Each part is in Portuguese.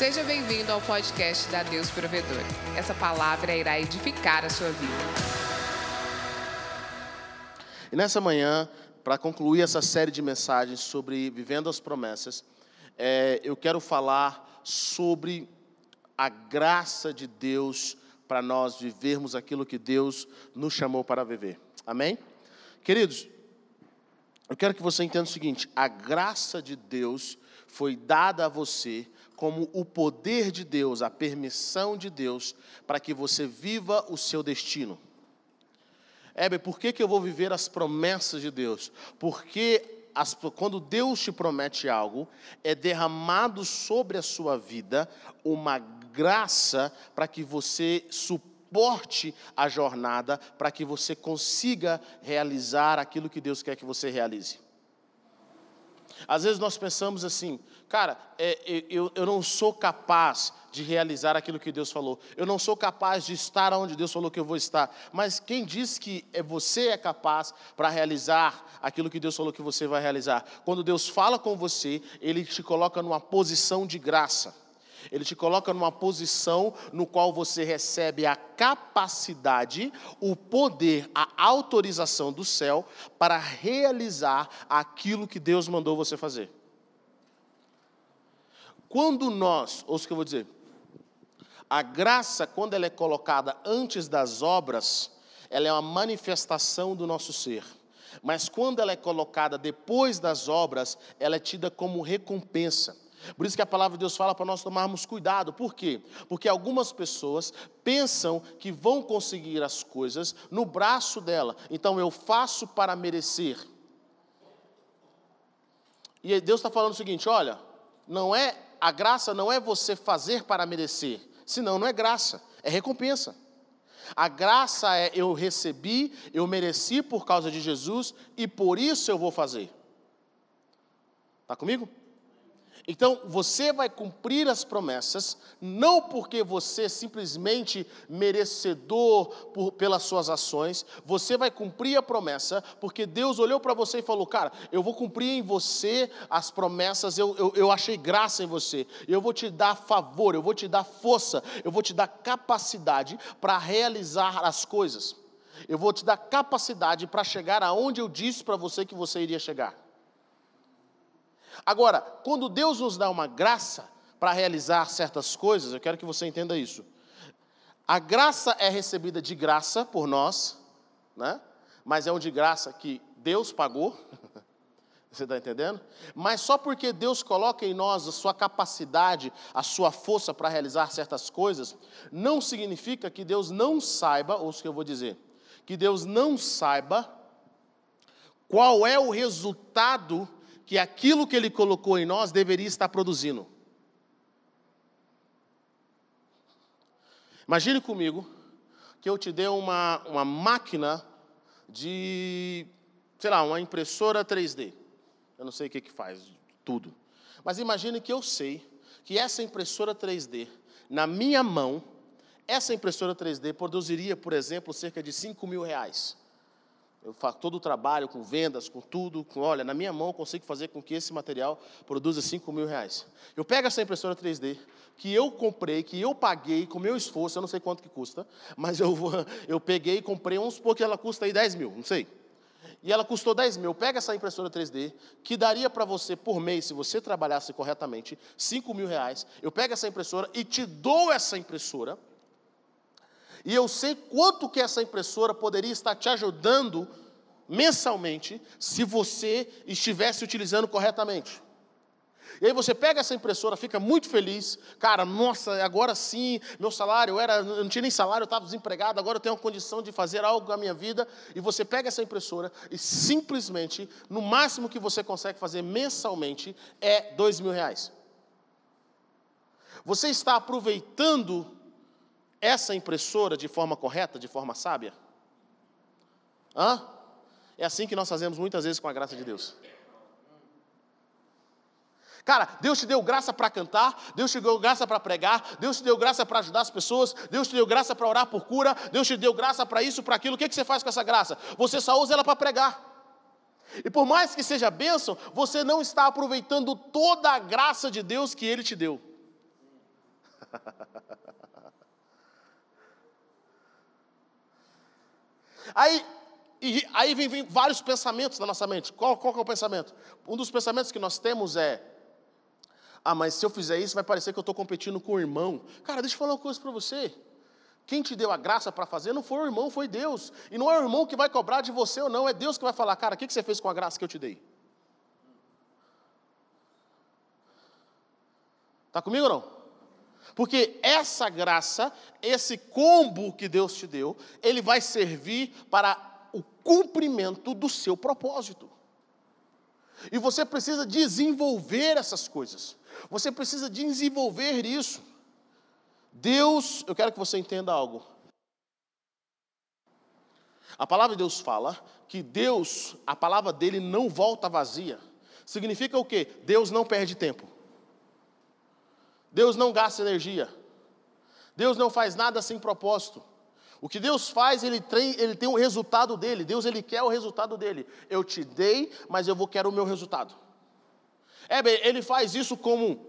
Seja bem-vindo ao podcast da Deus Provedor. Essa palavra irá edificar a sua vida. E nessa manhã, para concluir essa série de mensagens sobre vivendo as promessas, é, eu quero falar sobre a graça de Deus para nós vivermos aquilo que Deus nos chamou para viver. Amém? Queridos, eu quero que você entenda o seguinte: a graça de Deus foi dada a você como o poder de Deus, a permissão de Deus, para que você viva o seu destino. Heber, por que, que eu vou viver as promessas de Deus? Porque as, quando Deus te promete algo, é derramado sobre a sua vida uma graça para que você suporte a jornada, para que você consiga realizar aquilo que Deus quer que você realize. Às vezes nós pensamos assim, cara, é, eu, eu não sou capaz de realizar aquilo que Deus falou, eu não sou capaz de estar onde Deus falou que eu vou estar, mas quem diz que é você é capaz para realizar aquilo que Deus falou que você vai realizar? Quando Deus fala com você, Ele te coloca numa posição de graça. Ele te coloca numa posição no qual você recebe a capacidade, o poder, a autorização do céu para realizar aquilo que Deus mandou você fazer. Quando nós, ouça o que eu vou dizer, a graça, quando ela é colocada antes das obras, ela é uma manifestação do nosso ser. Mas quando ela é colocada depois das obras, ela é tida como recompensa. Por isso que a palavra de Deus fala para nós tomarmos cuidado. Por quê? Porque algumas pessoas pensam que vão conseguir as coisas no braço dela. Então eu faço para merecer. E Deus está falando o seguinte: olha, não é a graça não é você fazer para merecer, senão não é graça, é recompensa. A graça é eu recebi, eu mereci por causa de Jesus e por isso eu vou fazer. Está comigo? Então, você vai cumprir as promessas, não porque você é simplesmente merecedor por, pelas suas ações, você vai cumprir a promessa, porque Deus olhou para você e falou: Cara, eu vou cumprir em você as promessas, eu, eu, eu achei graça em você, eu vou te dar favor, eu vou te dar força, eu vou te dar capacidade para realizar as coisas, eu vou te dar capacidade para chegar aonde eu disse para você que você iria chegar. Agora, quando Deus nos dá uma graça para realizar certas coisas, eu quero que você entenda isso. A graça é recebida de graça por nós, né? mas é um de graça que Deus pagou. Você está entendendo? Mas só porque Deus coloca em nós a sua capacidade, a sua força para realizar certas coisas, não significa que Deus não saiba, ou o que eu vou dizer, que Deus não saiba qual é o resultado que aquilo que Ele colocou em nós deveria estar produzindo. Imagine comigo que eu te dê uma, uma máquina de, sei lá, uma impressora 3D. Eu não sei o que, que faz, tudo. Mas imagine que eu sei que essa impressora 3D, na minha mão, essa impressora 3D produziria, por exemplo, cerca de 5 mil reais. Eu faço todo o trabalho com vendas, com tudo. Com, olha, na minha mão consigo fazer com que esse material produza 5 mil reais. Eu pego essa impressora 3D, que eu comprei, que eu paguei com meu esforço, eu não sei quanto que custa, mas eu, eu peguei e comprei, vamos supor que ela custa aí 10 mil, não sei. E ela custou 10 mil. Pega essa impressora 3D, que daria para você por mês, se você trabalhasse corretamente, 5 mil reais. Eu pego essa impressora e te dou essa impressora e eu sei quanto que essa impressora poderia estar te ajudando mensalmente se você estivesse utilizando corretamente. E aí você pega essa impressora, fica muito feliz, cara, nossa, agora sim, meu salário era, eu não tinha nem salário, eu estava desempregado, agora eu tenho a condição de fazer algo na minha vida. E você pega essa impressora e simplesmente, no máximo que você consegue fazer mensalmente é dois mil reais. Você está aproveitando essa impressora de forma correta, de forma sábia? Hã? É assim que nós fazemos muitas vezes com a graça de Deus. Cara, Deus te deu graça para cantar, Deus te deu graça para pregar, Deus te deu graça para ajudar as pessoas, Deus te deu graça para orar por cura, Deus te deu graça para isso, para aquilo. O que, que você faz com essa graça? Você só usa ela para pregar. E por mais que seja bênção, você não está aproveitando toda a graça de Deus que Ele te deu. Aí, e, aí vem, vem, vários pensamentos na nossa mente. Qual, qual é o pensamento? Um dos pensamentos que nós temos é: ah, mas se eu fizer isso, vai parecer que eu estou competindo com o irmão. Cara, deixa eu falar uma coisa para você. Quem te deu a graça para fazer não foi o irmão, foi Deus. E não é o irmão que vai cobrar de você ou não, é Deus que vai falar, cara, o que, que você fez com a graça que eu te dei? Está comigo ou não? Porque essa graça, esse combo que Deus te deu, ele vai servir para o cumprimento do seu propósito. E você precisa desenvolver essas coisas. Você precisa desenvolver isso. Deus, eu quero que você entenda algo. A palavra de Deus fala que Deus, a palavra dele não volta vazia. Significa o quê? Deus não perde tempo. Deus não gasta energia. Deus não faz nada sem propósito. O que Deus faz, ele tem, ele tem o resultado dele. Deus ele quer o resultado dele. Eu te dei, mas eu vou querer o meu resultado. É bem, ele faz isso como,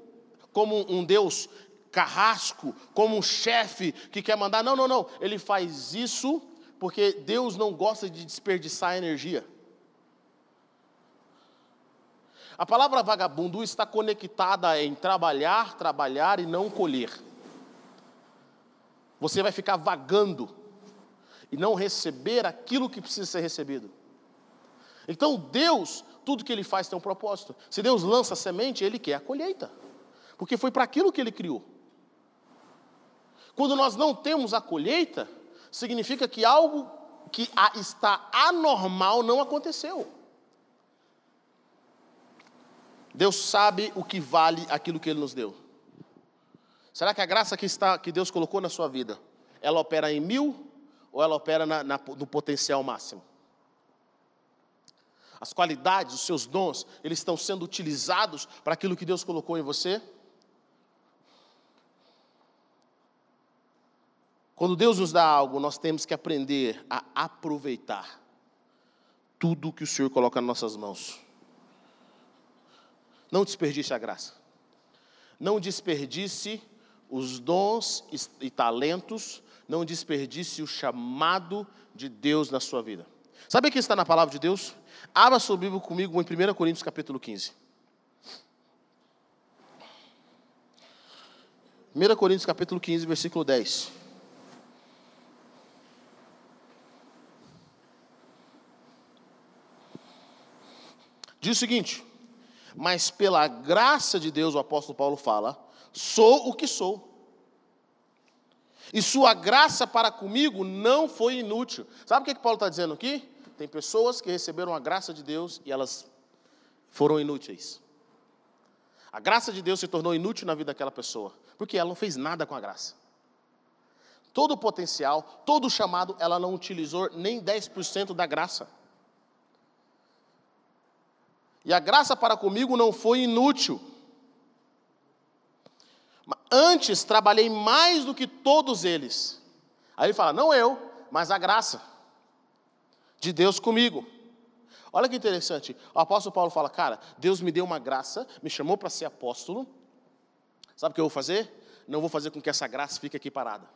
como um Deus carrasco, como um chefe que quer mandar. Não, não, não. Ele faz isso porque Deus não gosta de desperdiçar energia. A palavra vagabundo está conectada em trabalhar, trabalhar e não colher. Você vai ficar vagando e não receber aquilo que precisa ser recebido. Então, Deus, tudo que Ele faz tem um propósito. Se Deus lança a semente, Ele quer a colheita, porque foi para aquilo que Ele criou. Quando nós não temos a colheita, significa que algo que está anormal não aconteceu. Deus sabe o que vale aquilo que Ele nos deu. Será que a graça que, está, que Deus colocou na sua vida, ela opera em mil ou ela opera na, na, no potencial máximo? As qualidades, os seus dons, eles estão sendo utilizados para aquilo que Deus colocou em você? Quando Deus nos dá algo, nós temos que aprender a aproveitar tudo que o Senhor coloca nas nossas mãos. Não desperdice a graça. Não desperdice os dons e talentos. Não desperdice o chamado de Deus na sua vida. Sabe o que está na palavra de Deus? Abra sua Bíblia comigo em 1 Coríntios capítulo 15. 1 Coríntios capítulo 15, versículo 10. Diz o seguinte: mas pela graça de Deus, o apóstolo Paulo fala, sou o que sou. E sua graça para comigo não foi inútil. Sabe o que, que Paulo está dizendo aqui? Tem pessoas que receberam a graça de Deus e elas foram inúteis. A graça de Deus se tornou inútil na vida daquela pessoa, porque ela não fez nada com a graça. Todo o potencial, todo o chamado, ela não utilizou nem 10% da graça. E a graça para comigo não foi inútil. Antes trabalhei mais do que todos eles. Aí ele fala: não eu, mas a graça de Deus comigo. Olha que interessante. O apóstolo Paulo fala: cara, Deus me deu uma graça, me chamou para ser apóstolo. Sabe o que eu vou fazer? Não vou fazer com que essa graça fique aqui parada.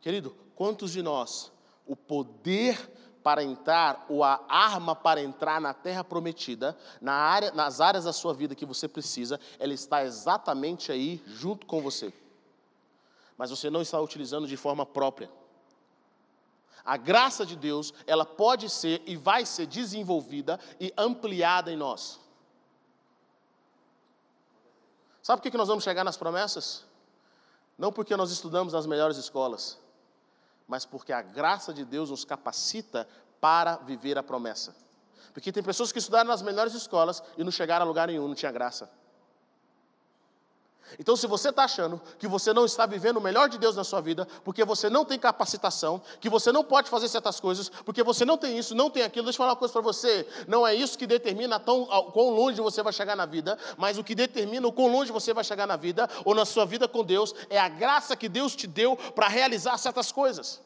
Querido, quantos de nós o poder para entrar, ou a arma para entrar na terra prometida, na área, nas áreas da sua vida que você precisa, ela está exatamente aí junto com você. Mas você não está utilizando de forma própria. A graça de Deus, ela pode ser e vai ser desenvolvida e ampliada em nós. Sabe por que nós vamos chegar nas promessas? Não porque nós estudamos nas melhores escolas, mas porque a graça de Deus nos capacita para viver a promessa. Porque tem pessoas que estudaram nas melhores escolas e não chegaram a lugar nenhum, não tinha graça. Então, se você está achando que você não está vivendo o melhor de Deus na sua vida, porque você não tem capacitação, que você não pode fazer certas coisas, porque você não tem isso, não tem aquilo, deixa eu falar uma coisa para você: não é isso que determina tão, quão longe você vai chegar na vida, mas o que determina o quão longe você vai chegar na vida, ou na sua vida com Deus, é a graça que Deus te deu para realizar certas coisas.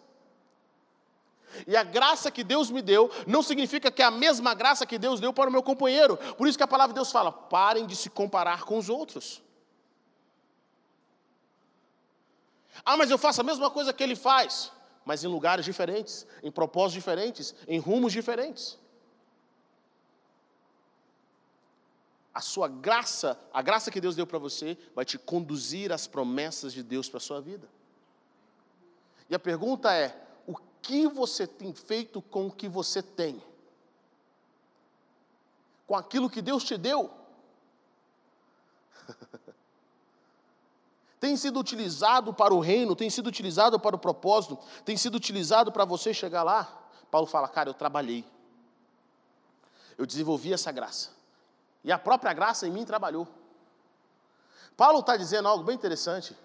E a graça que Deus me deu não significa que é a mesma graça que Deus deu para o meu companheiro. Por isso que a palavra de Deus fala: parem de se comparar com os outros. Ah, mas eu faço a mesma coisa que ele faz, mas em lugares diferentes, em propósitos diferentes, em rumos diferentes. A sua graça, a graça que Deus deu para você, vai te conduzir às promessas de Deus para a sua vida. E a pergunta é: o que você tem feito com o que você tem? Com aquilo que Deus te deu? tem sido utilizado para o reino, tem sido utilizado para o propósito, tem sido utilizado para você chegar lá? Paulo fala, cara, eu trabalhei, eu desenvolvi essa graça, e a própria graça em mim trabalhou. Paulo está dizendo algo bem interessante.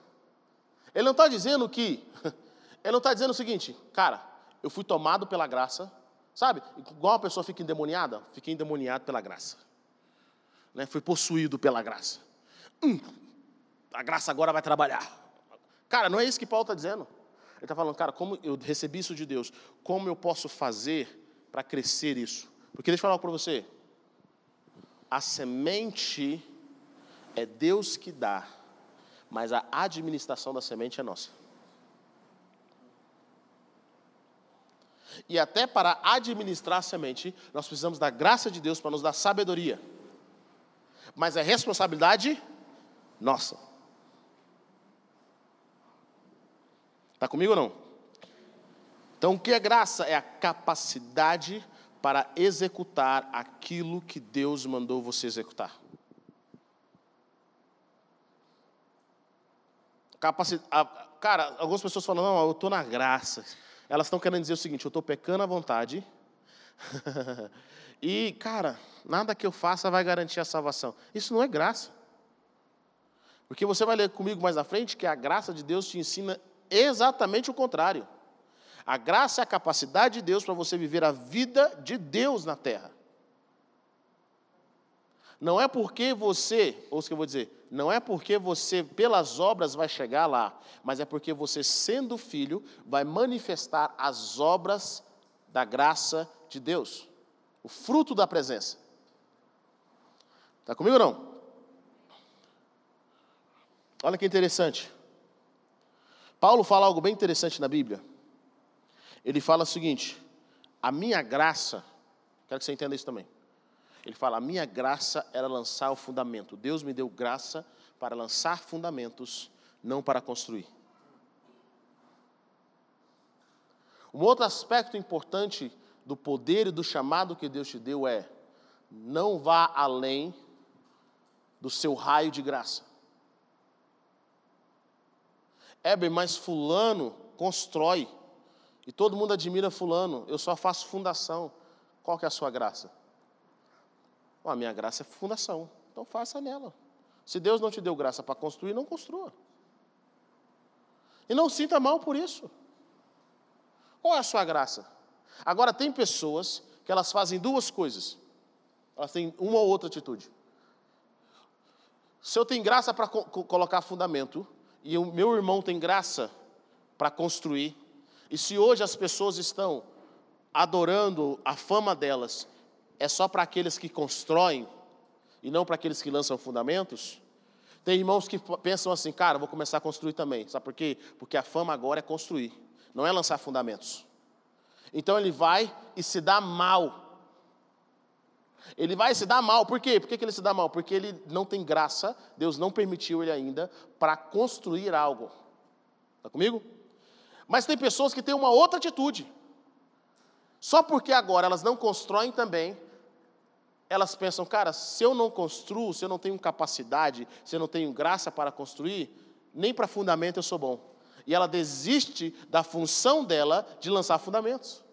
Ele não está dizendo que, ele não está dizendo o seguinte, cara, eu fui tomado pela graça, sabe? Igual uma pessoa fica endemoniada, fiquei endemoniado pela graça, né? Fui possuído pela graça. Hum, a graça agora vai trabalhar. Cara, não é isso que Paulo está dizendo. Ele está falando, cara, como eu recebi isso de Deus, como eu posso fazer para crescer isso? Porque deixa eu falar para você, a semente é Deus que dá, mas a administração da semente é nossa. E até para administrar a semente, nós precisamos da graça de Deus para nos dar sabedoria. Mas é responsabilidade nossa. Está comigo ou não? Então, o que é graça? É a capacidade para executar aquilo que Deus mandou você executar. Capaci... Cara, algumas pessoas falam, não, eu estou na graça. Elas estão querendo dizer o seguinte, eu estou pecando à vontade. e, cara, nada que eu faça vai garantir a salvação. Isso não é graça. Porque você vai ler comigo mais à frente que a graça de Deus te ensina exatamente o contrário. A graça é a capacidade de Deus para você viver a vida de Deus na terra. Não é porque você, ou o que eu vou dizer, não é porque você, pelas obras, vai chegar lá, mas é porque você, sendo filho, vai manifestar as obras da graça de Deus, o fruto da presença. Está comigo ou não? Olha que interessante. Paulo fala algo bem interessante na Bíblia. Ele fala o seguinte: a minha graça, quero que você entenda isso também. Ele fala: a minha graça era lançar o fundamento. Deus me deu graça para lançar fundamentos, não para construir. Um outro aspecto importante do poder e do chamado que Deus te deu é: não vá além do seu raio de graça. Heber, mas Fulano constrói. E todo mundo admira Fulano. Eu só faço fundação. Qual que é a sua graça? a minha graça é fundação. Então faça nela. Se Deus não te deu graça para construir, não construa. E não sinta mal por isso. Qual é a sua graça? Agora, tem pessoas que elas fazem duas coisas. Elas têm uma ou outra atitude. Se eu tenho graça para co colocar fundamento, e o meu irmão tem graça para construir, e se hoje as pessoas estão adorando a fama delas, é só para aqueles que constroem e não para aqueles que lançam fundamentos? Tem irmãos que pensam assim, cara, vou começar a construir também. Sabe por quê? Porque a fama agora é construir, não é lançar fundamentos. Então ele vai e se dá mal ele vai se dar mal. Por quê? Por que ele se dá mal? Porque ele não tem graça, Deus não permitiu ele ainda, para construir algo. Está comigo? Mas tem pessoas que têm uma outra atitude. Só porque agora elas não constroem também, elas pensam, cara, se eu não construo, se eu não tenho capacidade, se eu não tenho graça para construir, nem para fundamento eu sou bom. E ela desiste da função dela de lançar fundamentos.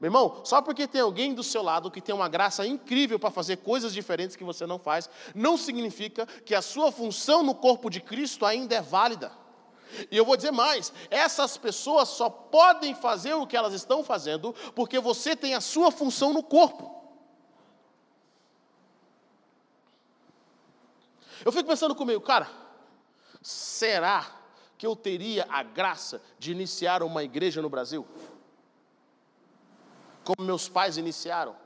Meu irmão, só porque tem alguém do seu lado que tem uma graça incrível para fazer coisas diferentes que você não faz, não significa que a sua função no corpo de Cristo ainda é válida. E eu vou dizer mais: essas pessoas só podem fazer o que elas estão fazendo porque você tem a sua função no corpo. Eu fico pensando comigo, cara, será que eu teria a graça de iniciar uma igreja no Brasil? Como meus pais iniciaram.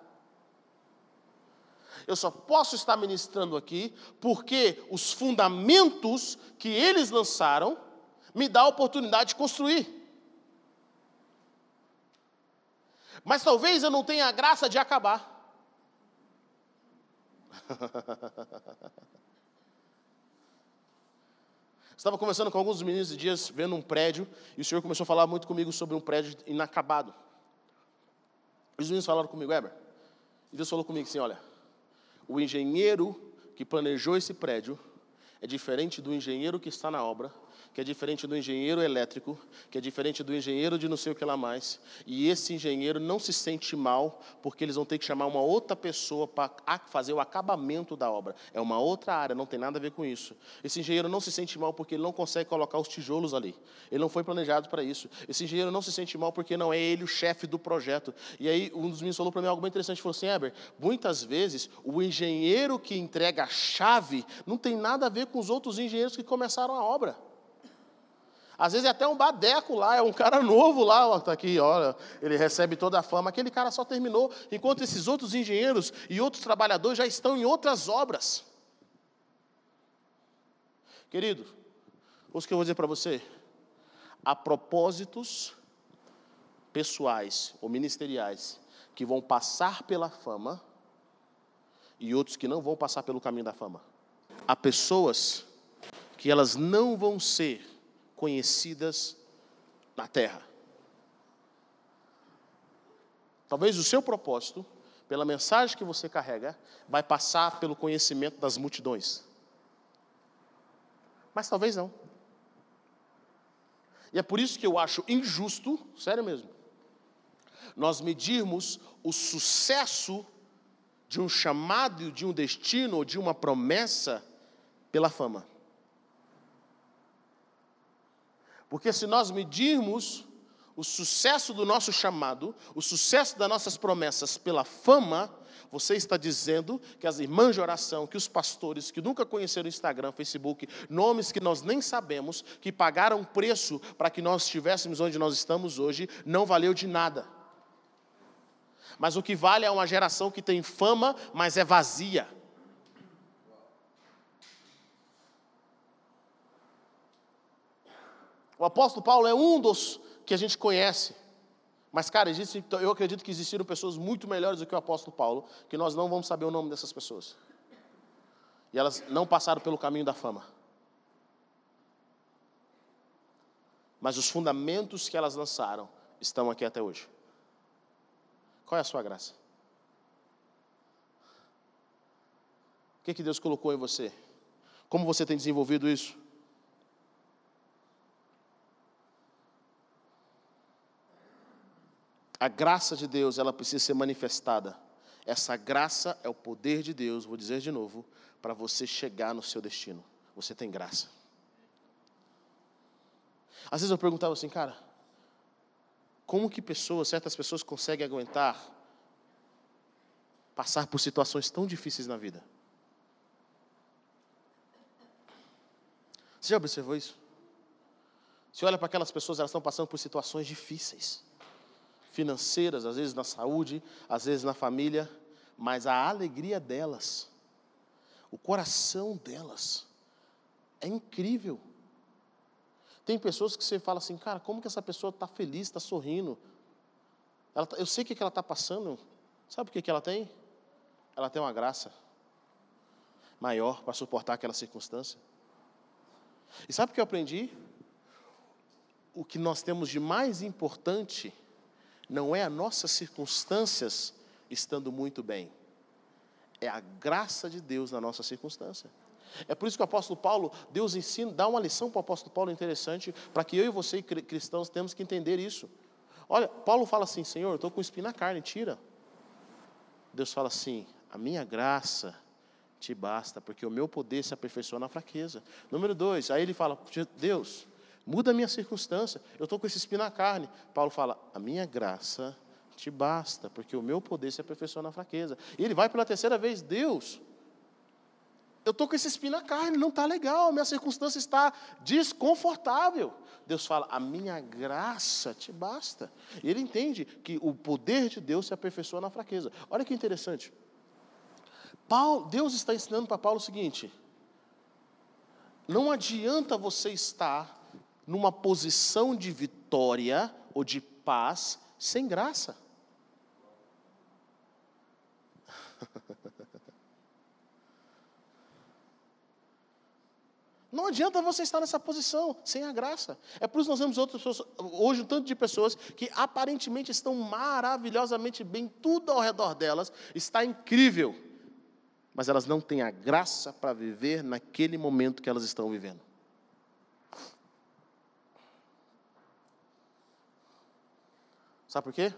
Eu só posso estar ministrando aqui porque os fundamentos que eles lançaram me dá a oportunidade de construir. Mas talvez eu não tenha a graça de acabar. Estava conversando com alguns meninos de dias, vendo um prédio, e o senhor começou a falar muito comigo sobre um prédio inacabado. Os meninos falaram comigo, Eber, e Deus falou comigo assim: olha, o engenheiro que planejou esse prédio é diferente do engenheiro que está na obra, que é diferente do engenheiro elétrico, que é diferente do engenheiro de não sei o que lá mais. E esse engenheiro não se sente mal, porque eles vão ter que chamar uma outra pessoa para fazer o acabamento da obra. É uma outra área, não tem nada a ver com isso. Esse engenheiro não se sente mal porque ele não consegue colocar os tijolos ali. Ele não foi planejado para isso. Esse engenheiro não se sente mal porque não é ele o chefe do projeto. E aí um dos meninos falou para mim algo bem interessante, falou assim, Eber, muitas vezes o engenheiro que entrega a chave não tem nada a ver com os outros engenheiros que começaram a obra. Às vezes é até um badeco lá, é um cara novo lá, está aqui, olha, ele recebe toda a fama. Aquele cara só terminou, enquanto esses outros engenheiros e outros trabalhadores já estão em outras obras. Querido, o que eu vou dizer para você, há propósitos pessoais ou ministeriais que vão passar pela fama e outros que não vão passar pelo caminho da fama. Há pessoas que elas não vão ser conhecidas na terra. Talvez o seu propósito, pela mensagem que você carrega, vai passar pelo conhecimento das multidões. Mas talvez não. E é por isso que eu acho injusto, sério mesmo, nós medirmos o sucesso de um chamado, de um destino ou de uma promessa pela fama. Porque se nós medirmos o sucesso do nosso chamado, o sucesso das nossas promessas pela fama, você está dizendo que as irmãs de oração, que os pastores que nunca conheceram Instagram, Facebook, nomes que nós nem sabemos, que pagaram preço para que nós estivéssemos onde nós estamos hoje, não valeu de nada. Mas o que vale é uma geração que tem fama, mas é vazia. O apóstolo Paulo é um dos que a gente conhece. Mas, cara, existe, eu acredito que existiram pessoas muito melhores do que o apóstolo Paulo, que nós não vamos saber o nome dessas pessoas. E elas não passaram pelo caminho da fama. Mas os fundamentos que elas lançaram estão aqui até hoje. Qual é a sua graça? O que, que Deus colocou em você? Como você tem desenvolvido isso? A graça de Deus, ela precisa ser manifestada. Essa graça é o poder de Deus, vou dizer de novo, para você chegar no seu destino. Você tem graça. Às vezes eu perguntava assim, cara, como que pessoas, certas pessoas conseguem aguentar passar por situações tão difíceis na vida? Você já observou isso? Você olha para aquelas pessoas, elas estão passando por situações difíceis financeiras, às vezes na saúde, às vezes na família, mas a alegria delas, o coração delas, é incrível. Tem pessoas que você fala assim, cara, como que essa pessoa está feliz, está sorrindo? Ela, tá, eu sei o que, ela está passando. Sabe o que ela tem? Ela tem uma graça maior para suportar aquela circunstância. E sabe o que eu aprendi? O que nós temos de mais importante não é as nossas circunstâncias estando muito bem, é a graça de Deus na nossa circunstância. É por isso que o apóstolo Paulo, Deus ensina, dá uma lição para o apóstolo Paulo interessante, para que eu e você, cristãos, temos que entender isso. Olha, Paulo fala assim: Senhor, estou com espinho na carne, tira. Deus fala assim: a minha graça te basta, porque o meu poder se aperfeiçoa na fraqueza. Número dois, aí ele fala: Deus, Muda a minha circunstância. Eu estou com esse espinho na carne. Paulo fala: a minha graça te basta, porque o meu poder se aperfeiçoa na fraqueza. E ele vai pela terceira vez: Deus, eu estou com esse espinho na carne, não está legal, a minha circunstância está desconfortável. Deus fala: a minha graça te basta. E ele entende que o poder de Deus se aperfeiçoa na fraqueza. Olha que interessante. Paulo, Deus está ensinando para Paulo o seguinte: não adianta você estar numa posição de vitória ou de paz sem graça. Não adianta você estar nessa posição sem a graça. É por isso que nós vemos outras pessoas, hoje um tanto de pessoas que aparentemente estão maravilhosamente bem, tudo ao redor delas está incrível, mas elas não têm a graça para viver naquele momento que elas estão vivendo. Sabe por quê?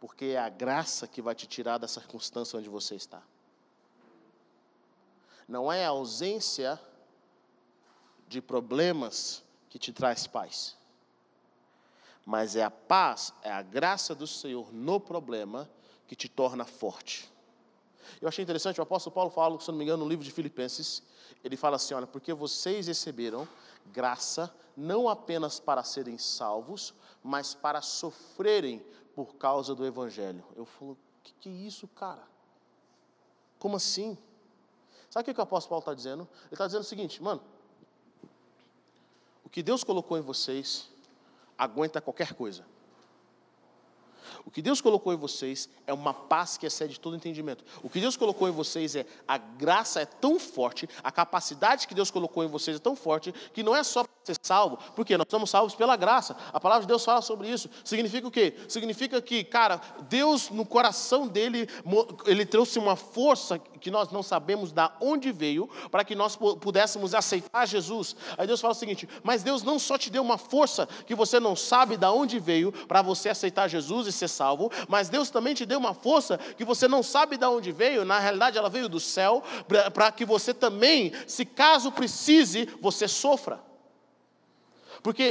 Porque é a graça que vai te tirar da circunstância onde você está. Não é a ausência de problemas que te traz paz. Mas é a paz, é a graça do Senhor no problema que te torna forte. Eu achei interessante, o apóstolo Paulo fala, se não me engano, no livro de Filipenses, ele fala assim: olha, porque vocês receberam graça não apenas para serem salvos, mas para sofrerem por causa do Evangelho. Eu falo, o que, que é isso, cara? Como assim? Sabe o que o apóstolo Paulo está dizendo? Ele está dizendo o seguinte, mano, o que Deus colocou em vocês aguenta qualquer coisa. O que Deus colocou em vocês é uma paz que excede todo entendimento. O que Deus colocou em vocês é a graça é tão forte, a capacidade que Deus colocou em vocês é tão forte, que não é só ser salvo, porque nós somos salvos pela graça. A palavra de Deus fala sobre isso. Significa o quê? Significa que, cara, Deus no coração dele, ele trouxe uma força que nós não sabemos da onde veio, para que nós pudéssemos aceitar Jesus. Aí Deus fala o seguinte: mas Deus não só te deu uma força que você não sabe da onde veio, para você aceitar Jesus e ser salvo, mas Deus também te deu uma força que você não sabe de onde veio, na realidade ela veio do céu, para que você também, se caso precise, você sofra. Porque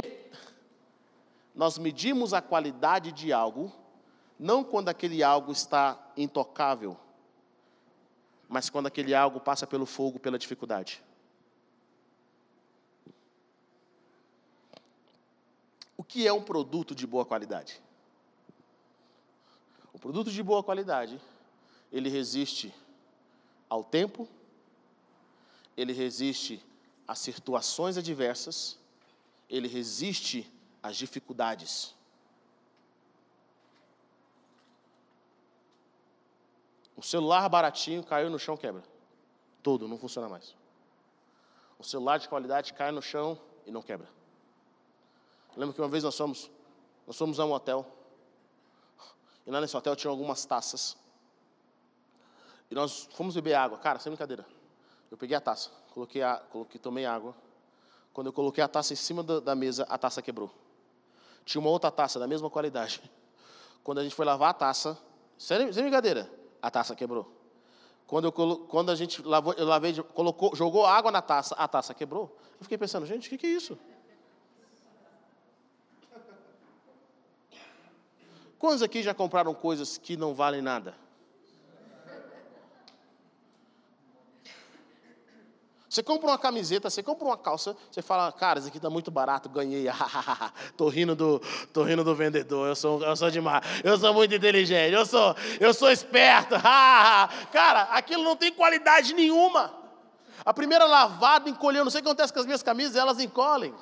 nós medimos a qualidade de algo, não quando aquele algo está intocável, mas quando aquele algo passa pelo fogo, pela dificuldade. O que é um produto de boa qualidade? O produto de boa qualidade, ele resiste ao tempo, ele resiste às situações adversas, ele resiste às dificuldades. O celular baratinho caiu no chão, quebra. Todo, não funciona mais. O celular de qualidade cai no chão e não quebra. lembro que uma vez nós fomos, nós fomos a um hotel e lá nesse hotel tinha algumas taças. E nós fomos beber água. Cara, sem brincadeira. Eu peguei a taça, coloquei, a, coloquei tomei água. Quando eu coloquei a taça em cima da, da mesa, a taça quebrou. Tinha uma outra taça da mesma qualidade. Quando a gente foi lavar a taça, sem, sem brincadeira, a taça quebrou. Quando, eu, quando a gente lavou, eu lavei, colocou, jogou água na taça, a taça quebrou. Eu fiquei pensando, gente, o que, que é isso? Quantos aqui já compraram coisas que não valem nada? Você compra uma camiseta, você compra uma calça, você fala, cara, isso aqui está muito barato, ganhei. tô rindo do, tô rindo do vendedor, eu sou, eu sou demais, eu sou muito inteligente, eu sou, eu sou esperto. cara, aquilo não tem qualidade nenhuma. A primeira lavada encolheu, não sei o que acontece com as minhas camisas, elas encolhem.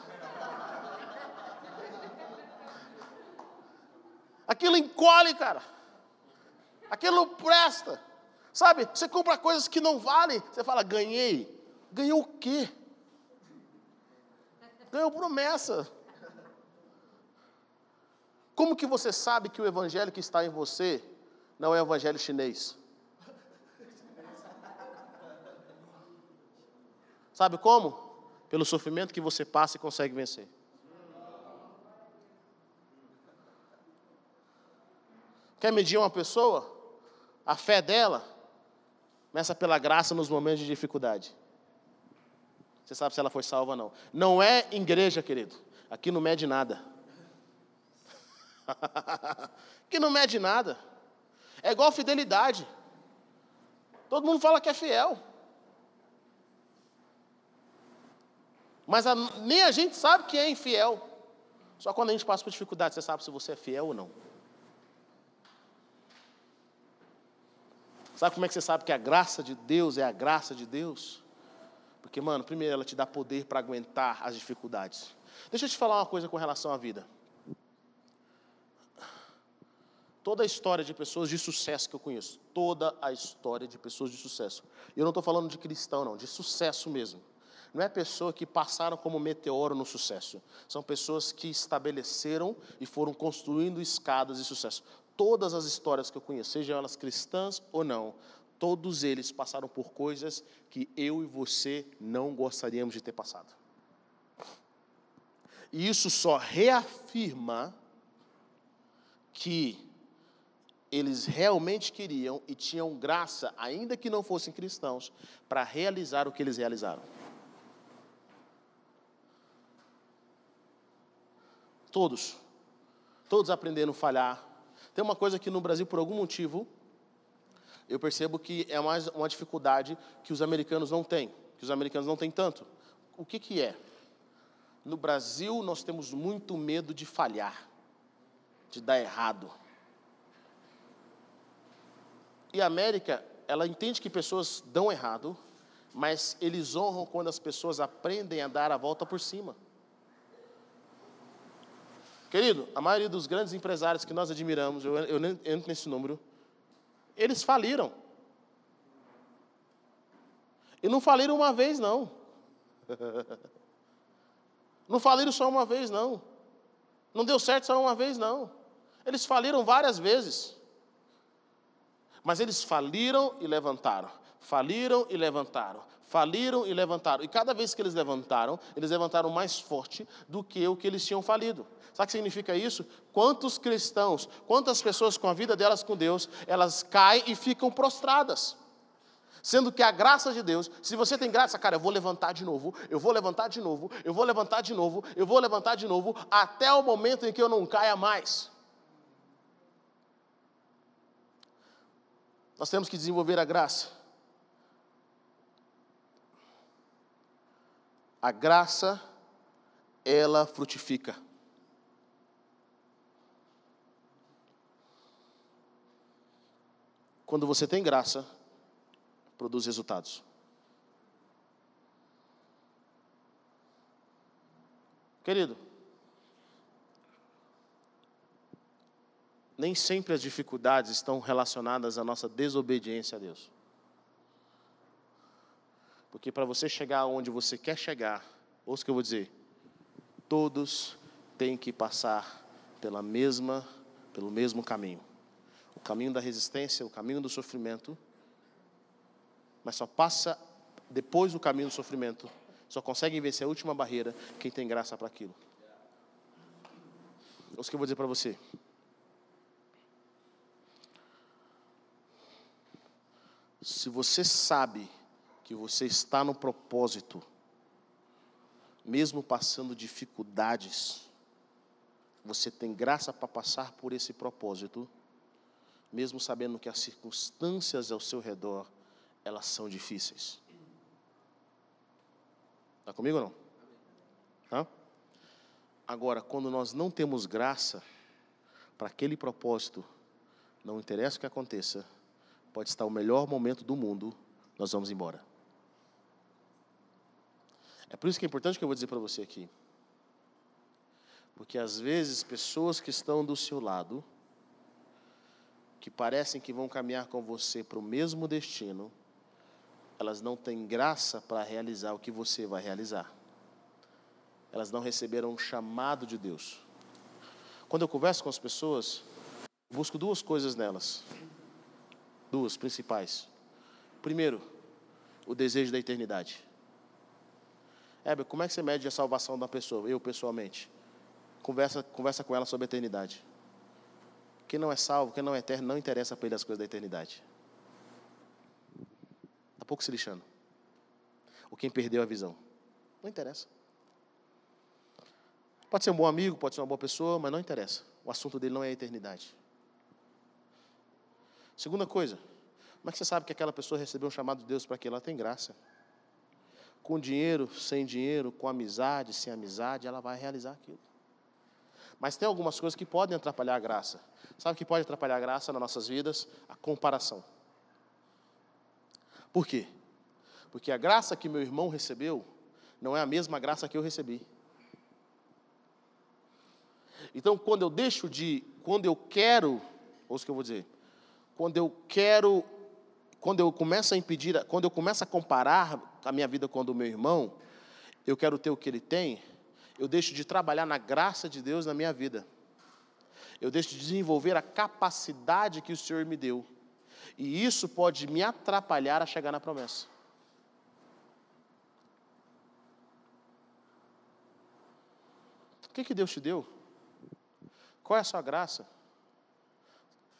Aquilo encolhe, cara. Aquilo não presta. Sabe? Você compra coisas que não valem. Você fala, ganhei. Ganhou o quê? Ganhou promessa. Como que você sabe que o evangelho que está em você não é o evangelho chinês? Sabe como? Pelo sofrimento que você passa e consegue vencer. Quer medir uma pessoa? A fé dela começa pela graça nos momentos de dificuldade. Você sabe se ela foi salva ou não. Não é igreja, querido. Aqui não mede nada. Aqui não mede nada. É igual fidelidade. Todo mundo fala que é fiel. Mas a, nem a gente sabe que é infiel. Só quando a gente passa por dificuldade, você sabe se você é fiel ou não. Sabe como é que você sabe que a graça de Deus é a graça de Deus? Porque, mano, primeiro ela te dá poder para aguentar as dificuldades. Deixa eu te falar uma coisa com relação à vida. Toda a história de pessoas de sucesso que eu conheço, toda a história de pessoas de sucesso. E eu não estou falando de cristão, não, de sucesso mesmo. Não é pessoa que passaram como meteoro no sucesso. São pessoas que estabeleceram e foram construindo escadas de sucesso. Todas as histórias que eu conheço, sejam elas cristãs ou não, todos eles passaram por coisas que eu e você não gostaríamos de ter passado. E isso só reafirma que eles realmente queriam e tinham graça, ainda que não fossem cristãos, para realizar o que eles realizaram. Todos. Todos aprenderam a falhar. Tem uma coisa que no Brasil, por algum motivo, eu percebo que é mais uma dificuldade que os americanos não têm, que os americanos não têm tanto. O que, que é? No Brasil, nós temos muito medo de falhar, de dar errado. E a América, ela entende que pessoas dão errado, mas eles honram quando as pessoas aprendem a dar a volta por cima. Querido, a maioria dos grandes empresários que nós admiramos, eu, eu entro nesse número, eles faliram. E não faliram uma vez, não. Não faliram só uma vez, não. Não deu certo só uma vez, não. Eles faliram várias vezes. Mas eles faliram e levantaram. Faliram e levantaram. Faliram e levantaram. E cada vez que eles levantaram, eles levantaram mais forte do que o que eles tinham falido. Sabe o que significa isso? Quantos cristãos, quantas pessoas com a vida delas com Deus, elas caem e ficam prostradas. Sendo que a graça de Deus, se você tem graça, cara, eu vou levantar de novo, eu vou levantar de novo, eu vou levantar de novo, eu vou levantar de novo, até o momento em que eu não caia mais. Nós temos que desenvolver a graça. A graça, ela frutifica. Quando você tem graça, produz resultados. Querido, nem sempre as dificuldades estão relacionadas à nossa desobediência a Deus. Porque para você chegar onde você quer chegar, ouça o que eu vou dizer, todos têm que passar pela mesma, pelo mesmo caminho o caminho da resistência, o caminho do sofrimento, mas só passa depois do caminho do sofrimento, só consegue vencer a última barreira quem tem graça para aquilo. É isso que eu vou dizer para você. Se você sabe que você está no propósito, mesmo passando dificuldades, você tem graça para passar por esse propósito mesmo sabendo que as circunstâncias ao seu redor, elas são difíceis. Está comigo ou não? Hã? Agora, quando nós não temos graça para aquele propósito, não interessa o que aconteça, pode estar o melhor momento do mundo, nós vamos embora. É por isso que é importante que eu vou dizer para você aqui. Porque às vezes pessoas que estão do seu lado, que parecem que vão caminhar com você para o mesmo destino, elas não têm graça para realizar o que você vai realizar. Elas não receberam um chamado de Deus. Quando eu converso com as pessoas, busco duas coisas nelas. Duas principais. Primeiro, o desejo da eternidade. Heber, como é que você mede a salvação da pessoa? Eu, pessoalmente. Conversa, conversa com ela sobre a eternidade. Quem não é salvo, quem não é eterno, não interessa para ele as coisas da eternidade. Está pouco se lixando. Ou quem perdeu a visão. Não interessa. Pode ser um bom amigo, pode ser uma boa pessoa, mas não interessa. O assunto dele não é a eternidade. Segunda coisa, como é que você sabe que aquela pessoa recebeu um chamado de Deus para que ela tem graça? Com dinheiro, sem dinheiro, com amizade, sem amizade, ela vai realizar aquilo. Mas tem algumas coisas que podem atrapalhar a graça. Sabe o que pode atrapalhar a graça nas nossas vidas? A comparação. Por quê? Porque a graça que meu irmão recebeu não é a mesma graça que eu recebi. Então, quando eu deixo de, quando eu quero, ouça o que eu vou dizer, quando eu quero, quando eu começo a impedir, quando eu começo a comparar a minha vida com a do meu irmão, eu quero ter o que ele tem, eu deixo de trabalhar na graça de Deus na minha vida. Eu deixo de desenvolver a capacidade que o Senhor me deu. E isso pode me atrapalhar a chegar na promessa. O que, que Deus te deu? Qual é a sua graça?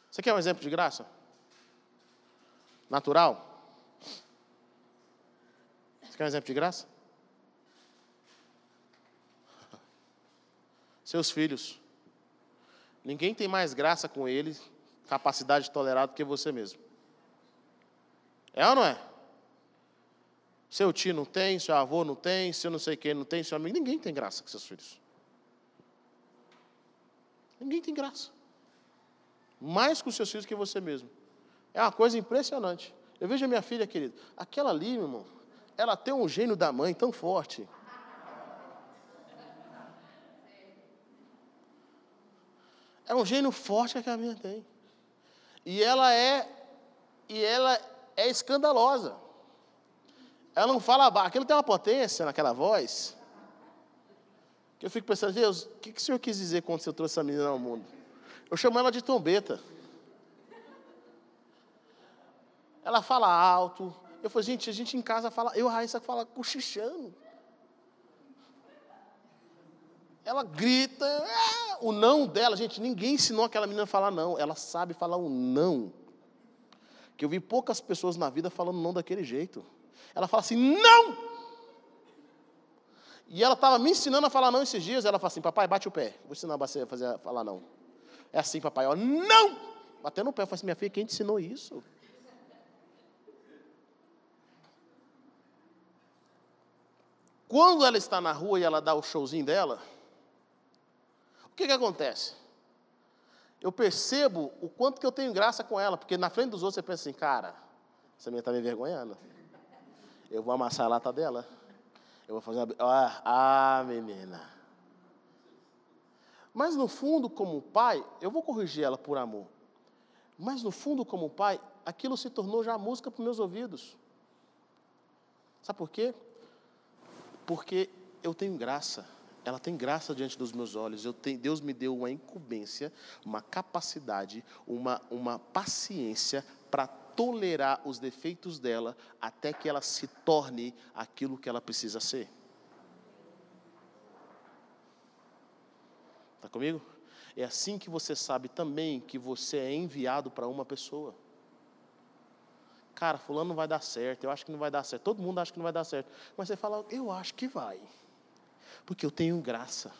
Você quer um exemplo de graça? Natural? Você quer um exemplo de graça? Seus filhos. Ninguém tem mais graça com eles, capacidade de tolerar do que você mesmo. É ou não é? Seu tio não tem, seu avô não tem, seu não sei quem não tem, seu amigo. Ninguém tem graça com seus filhos. Ninguém tem graça. Mais com seus filhos que você mesmo. É uma coisa impressionante. Eu vejo a minha filha, querido, aquela ali, meu irmão, ela tem um gênio da mãe tão forte. É um gênio forte que a minha tem. E ela é e ela é escandalosa. Ela não fala baixo. Aquilo tem uma potência naquela voz. Que eu fico pensando, Deus, o que, que o Senhor quis dizer quando você trouxe essa menina ao mundo? Eu chamo ela de trombeta. Ela fala alto. Eu falei, gente, a gente em casa fala, eu, Raíssa, fala cochichando. Ela grita, é, o não dela, gente, ninguém ensinou aquela menina a falar não. Ela sabe falar um não. Que eu vi poucas pessoas na vida falando não daquele jeito. Ela fala assim, não! E ela estava me ensinando a falar não esses dias. Ela fala assim: Papai, bate o pé. Vou ensinar você a fazer, falar não. É assim, papai, ó, não! Batendo o pé. Eu falei assim: Minha filha, quem te ensinou isso? Quando ela está na rua e ela dá o showzinho dela, o que, que acontece? Eu percebo o quanto que eu tenho graça com ela, porque na frente dos outros você pensa assim, cara, essa menina está me envergonhando. Eu vou amassar a lata dela. Eu vou fazer uma. Ah, ah, menina. Mas no fundo, como pai, eu vou corrigir ela por amor. Mas no fundo, como pai, aquilo se tornou já música para meus ouvidos. Sabe por quê? Porque eu tenho graça. Ela tem graça diante dos meus olhos. Eu tenho, Deus me deu uma incumbência, uma capacidade, uma, uma paciência para tolerar os defeitos dela até que ela se torne aquilo que ela precisa ser. Está comigo? É assim que você sabe também que você é enviado para uma pessoa. Cara, fulano não vai dar certo, eu acho que não vai dar certo. Todo mundo acha que não vai dar certo. Mas você fala, eu acho que vai. Porque eu tenho graça.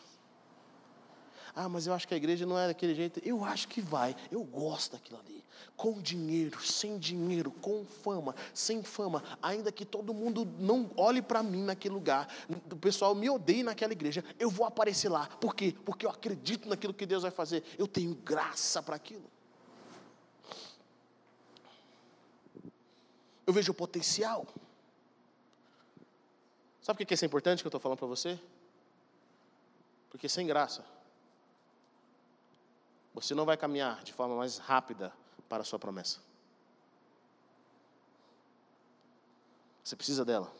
Ah, mas eu acho que a igreja não é daquele jeito. Eu acho que vai. Eu gosto daquilo ali. Com dinheiro, sem dinheiro, com fama, sem fama. Ainda que todo mundo não olhe para mim naquele lugar. O pessoal me odeie naquela igreja. Eu vou aparecer lá. Por quê? Porque eu acredito naquilo que Deus vai fazer. Eu tenho graça para aquilo. Eu vejo o potencial. Sabe por que isso é importante que eu estou falando para você? Porque sem graça você não vai caminhar de forma mais rápida para a sua promessa. Você precisa dela.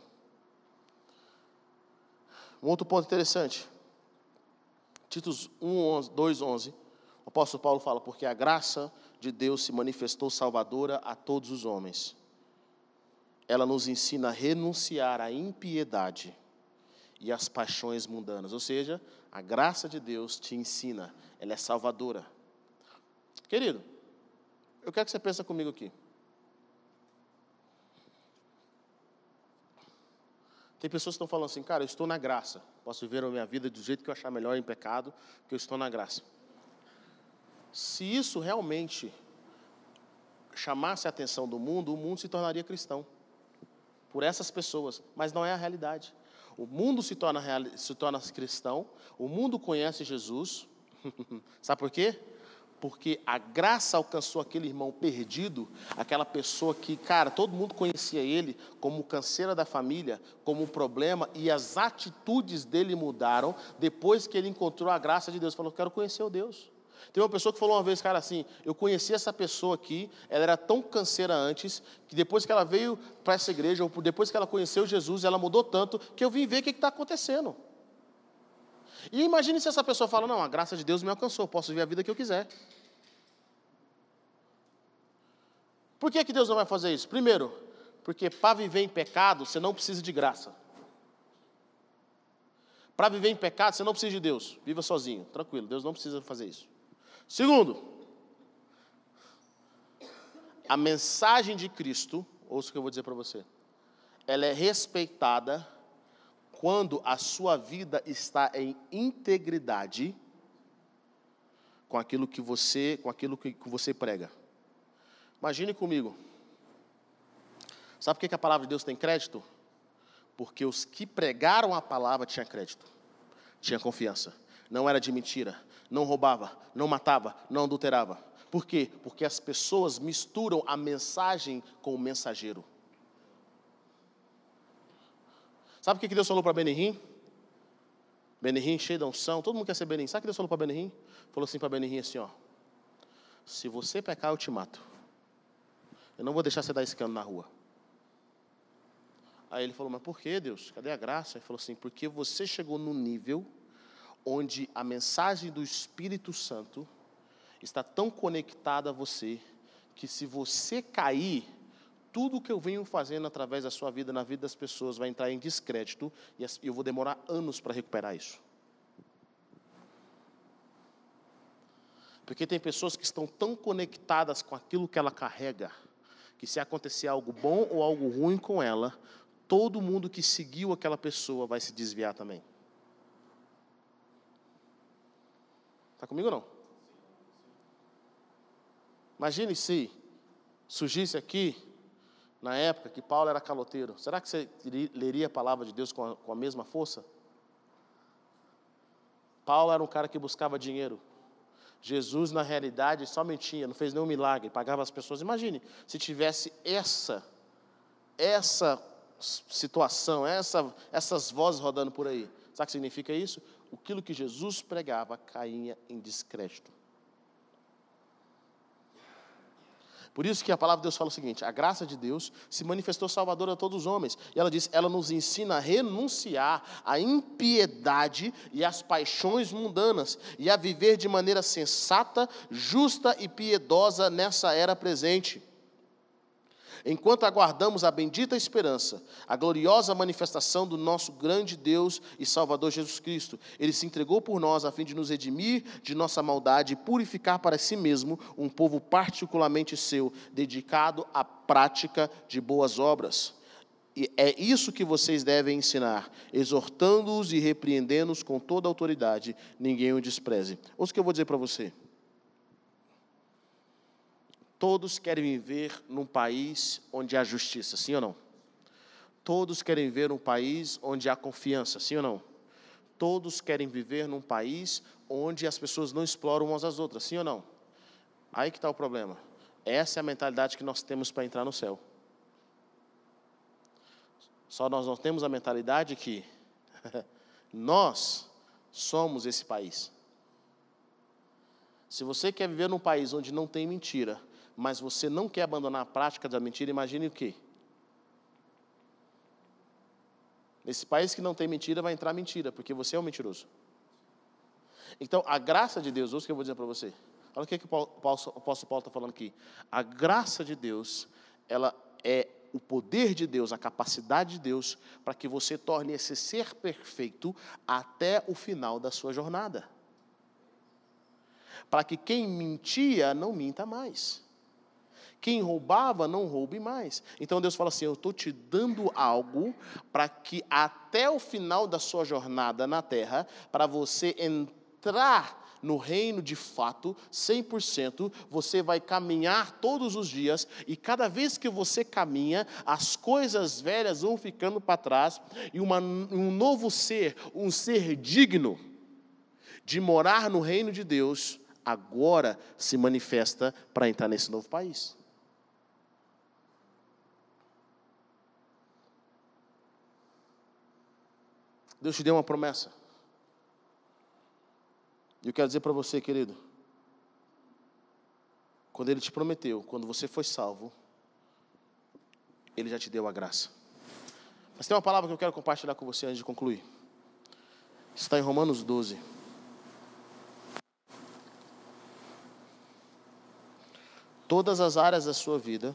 Um outro ponto interessante. Títulos 1, 2, 11. O apóstolo Paulo fala: Porque a graça de Deus se manifestou salvadora a todos os homens. Ela nos ensina a renunciar à impiedade e às paixões mundanas. Ou seja, a graça de Deus te ensina, ela é salvadora. Querido, eu quero que você pense comigo aqui. Tem pessoas que estão falando assim, cara, eu estou na graça. Posso viver a minha vida do jeito que eu achar melhor em pecado, que eu estou na graça. Se isso realmente chamasse a atenção do mundo, o mundo se tornaria cristão. Por essas pessoas. Mas não é a realidade. O mundo se torna, se torna cristão, o mundo conhece Jesus. Sabe por quê? porque a graça alcançou aquele irmão perdido, aquela pessoa que, cara, todo mundo conhecia ele como canseira da família, como um problema, e as atitudes dele mudaram depois que ele encontrou a graça de Deus. Falou: Quero conhecer o Deus. Tem uma pessoa que falou uma vez, cara, assim: Eu conheci essa pessoa aqui, ela era tão canseira antes, que depois que ela veio para essa igreja, ou depois que ela conheceu Jesus, ela mudou tanto, que eu vim ver o que está acontecendo. E imagine se essa pessoa fala: Não, a graça de Deus me alcançou, posso viver a vida que eu quiser. Por que, que Deus não vai fazer isso? Primeiro, porque para viver em pecado você não precisa de graça. Para viver em pecado você não precisa de Deus. Viva sozinho, tranquilo, Deus não precisa fazer isso. Segundo, a mensagem de Cristo, ouça o que eu vou dizer para você, ela é respeitada quando a sua vida está em integridade com aquilo que você, com aquilo que você prega. Imagine comigo. Sabe por que a palavra de Deus tem crédito? Porque os que pregaram a palavra tinham crédito, tinham confiança. Não era de mentira, não roubava, não matava, não adulterava. Por quê? Porque as pessoas misturam a mensagem com o mensageiro. Sabe o que Deus falou para Benihim? Benihim cheio da unção, todo mundo quer ser Benihim. Sabe o que Deus falou para Benihim? Falou assim para Benihim assim, ó. Se você pecar, eu te mato. Eu não vou deixar você dar escândalo na rua. Aí ele falou, mas por que, Deus? Cadê a graça? Ele falou assim, porque você chegou no nível onde a mensagem do Espírito Santo está tão conectada a você, que se você cair, tudo que eu venho fazendo através da sua vida, na vida das pessoas, vai entrar em descrédito e eu vou demorar anos para recuperar isso. Porque tem pessoas que estão tão conectadas com aquilo que ela carrega, que se acontecer algo bom ou algo ruim com ela, todo mundo que seguiu aquela pessoa vai se desviar também. Está comigo ou não? Imagine se surgisse aqui, na época que Paulo era caloteiro, será que você leria a palavra de Deus com a, com a mesma força? Paulo era um cara que buscava dinheiro. Jesus, na realidade, só mentia, não fez nenhum milagre, pagava as pessoas. Imagine se tivesse essa, essa situação, essa, essas vozes rodando por aí. Sabe o que significa isso? Aquilo que Jesus pregava caía em descrédito. Por isso que a palavra de Deus fala o seguinte: a graça de Deus se manifestou salvadora a todos os homens. E ela diz: ela nos ensina a renunciar à impiedade e às paixões mundanas e a viver de maneira sensata, justa e piedosa nessa era presente enquanto aguardamos a bendita esperança, a gloriosa manifestação do nosso grande Deus e Salvador Jesus Cristo. Ele se entregou por nós a fim de nos redimir de nossa maldade e purificar para si mesmo um povo particularmente seu, dedicado à prática de boas obras. E é isso que vocês devem ensinar, exortando-os e repreendendo-os com toda autoridade, ninguém o despreze. Ouça o que eu vou dizer para você. Todos querem viver num país onde há justiça, sim ou não? Todos querem viver num país onde há confiança, sim ou não? Todos querem viver num país onde as pessoas não exploram umas às outras, sim ou não? Aí que está o problema. Essa é a mentalidade que nós temos para entrar no céu. Só nós não temos a mentalidade que nós somos esse país. Se você quer viver num país onde não tem mentira, mas você não quer abandonar a prática da mentira, imagine o quê? Nesse país que não tem mentira, vai entrar mentira, porque você é um mentiroso. Então, a graça de Deus, ouça o que eu vou dizer para você. Olha o que, que o, apóstolo Paulo está falando aqui. A graça de Deus, ela é o poder de Deus, a capacidade de Deus, para que você torne esse ser perfeito até o final da sua jornada. Para que quem mentia não minta mais. Quem roubava, não roube mais. Então Deus fala assim: Eu estou te dando algo para que até o final da sua jornada na terra, para você entrar no reino de fato, 100%, você vai caminhar todos os dias, e cada vez que você caminha, as coisas velhas vão ficando para trás, e uma, um novo ser, um ser digno de morar no reino de Deus, agora se manifesta para entrar nesse novo país. Deus te deu uma promessa. E eu quero dizer para você, querido, quando Ele te prometeu, quando você foi salvo, Ele já te deu a graça. Mas tem uma palavra que eu quero compartilhar com você antes de concluir. Está em Romanos 12. Todas as áreas da sua vida,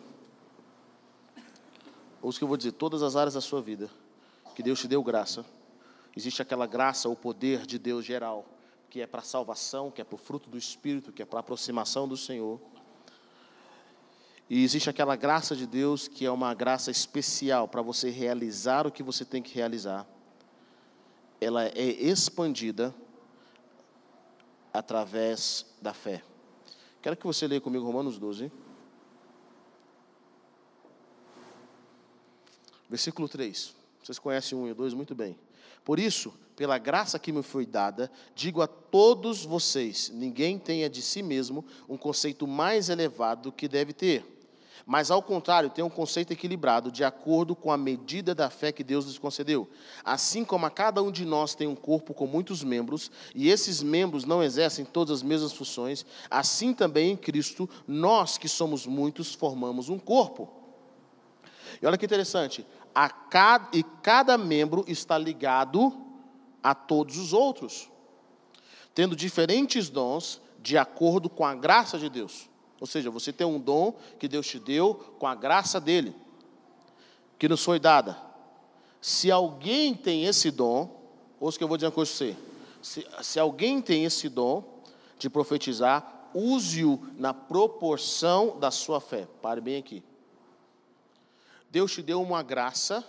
ou os que eu vou dizer, todas as áreas da sua vida, que Deus te deu graça, existe aquela graça, o poder de Deus geral, que é para a salvação, que é para o fruto do Espírito, que é para a aproximação do Senhor. E existe aquela graça de Deus que é uma graça especial para você realizar o que você tem que realizar. Ela é expandida através da fé. Quero que você leia comigo Romanos 12. Versículo 3. Vocês conhecem um e dois muito bem. Por isso, pela graça que me foi dada, digo a todos vocês: ninguém tenha de si mesmo um conceito mais elevado do que deve ter mas, ao contrário, tem um conceito equilibrado, de acordo com a medida da fé que Deus nos concedeu. Assim como a cada um de nós tem um corpo com muitos membros, e esses membros não exercem todas as mesmas funções, assim também em Cristo, nós que somos muitos, formamos um corpo. E olha que interessante, cada, e cada membro está ligado a todos os outros, tendo diferentes dons de acordo com a graça de Deus. Ou seja, você tem um dom que Deus te deu com a graça dele, que nos foi dada. Se alguém tem esse dom, ouça que eu vou dizer para você. Se, se alguém tem esse dom de profetizar, use-o na proporção da sua fé. Pare bem aqui. Deus te deu uma graça.